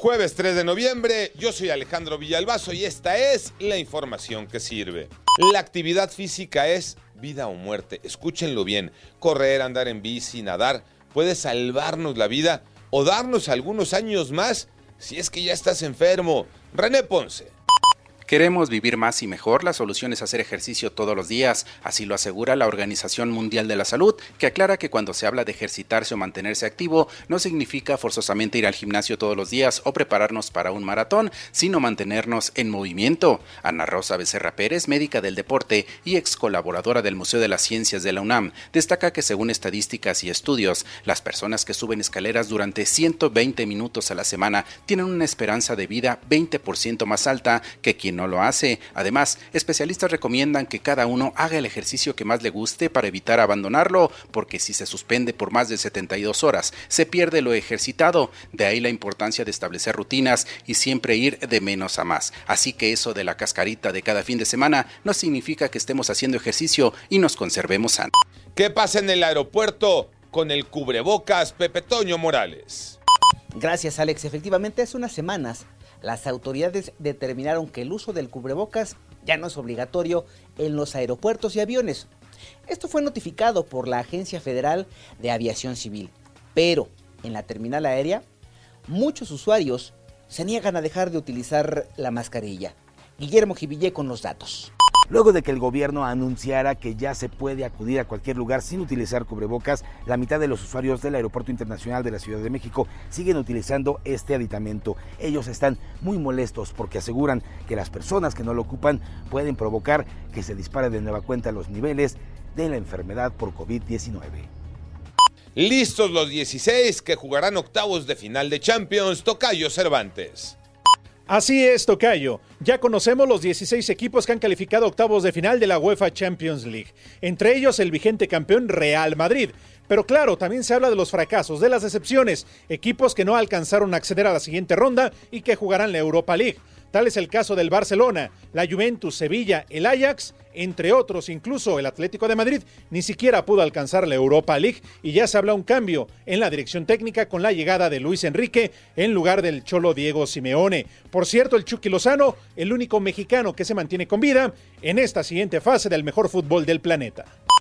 Jueves 3 de noviembre, yo soy Alejandro Villalbazo y esta es la información que sirve. La actividad física es vida o muerte. Escúchenlo bien. Correr, andar en bici, nadar puede salvarnos la vida o darnos algunos años más si es que ya estás enfermo. René Ponce. Queremos vivir más y mejor, la solución es hacer ejercicio todos los días, así lo asegura la Organización Mundial de la Salud, que aclara que cuando se habla de ejercitarse o mantenerse activo, no significa forzosamente ir al gimnasio todos los días o prepararnos para un maratón, sino mantenernos en movimiento. Ana Rosa Becerra Pérez, médica del deporte y ex colaboradora del Museo de las Ciencias de la UNAM, destaca que según estadísticas y estudios, las personas que suben escaleras durante 120 minutos a la semana tienen una esperanza de vida 20% más alta que quien no lo hace. Además, especialistas recomiendan que cada uno haga el ejercicio que más le guste para evitar abandonarlo, porque si se suspende por más de 72 horas, se pierde lo ejercitado. De ahí la importancia de establecer rutinas y siempre ir de menos a más. Así que eso de la cascarita de cada fin de semana no significa que estemos haciendo ejercicio y nos conservemos sanos. ¿Qué pasa en el aeropuerto con el cubrebocas Pepe Toño Morales? Gracias, Alex. Efectivamente, hace unas semanas las autoridades determinaron que el uso del cubrebocas ya no es obligatorio en los aeropuertos y aviones. Esto fue notificado por la Agencia Federal de Aviación Civil, pero en la terminal aérea muchos usuarios se niegan a dejar de utilizar la mascarilla. Guillermo Jivillé con los datos luego de que el gobierno anunciara que ya se puede acudir a cualquier lugar sin utilizar cubrebocas, la mitad de los usuarios del Aeropuerto Internacional de la Ciudad de México siguen utilizando este aditamento. Ellos están muy molestos porque aseguran que las personas que no lo ocupan pueden provocar que se dispare de nueva cuenta los niveles de la enfermedad por COVID-19. Listos los 16 que jugarán octavos de final de Champions, Tocayo Cervantes. Así es, Tocayo. Ya conocemos los 16 equipos que han calificado octavos de final de la UEFA Champions League, entre ellos el vigente campeón Real Madrid. Pero claro, también se habla de los fracasos, de las decepciones, equipos que no alcanzaron a acceder a la siguiente ronda y que jugarán la Europa League. Tal es el caso del Barcelona, la Juventus, Sevilla, el Ajax, entre otros, incluso el Atlético de Madrid ni siquiera pudo alcanzar la Europa League y ya se habla un cambio en la dirección técnica con la llegada de Luis Enrique en lugar del Cholo Diego Simeone. Por cierto, el Chucky Lozano, el único mexicano que se mantiene con vida en esta siguiente fase del mejor fútbol del planeta.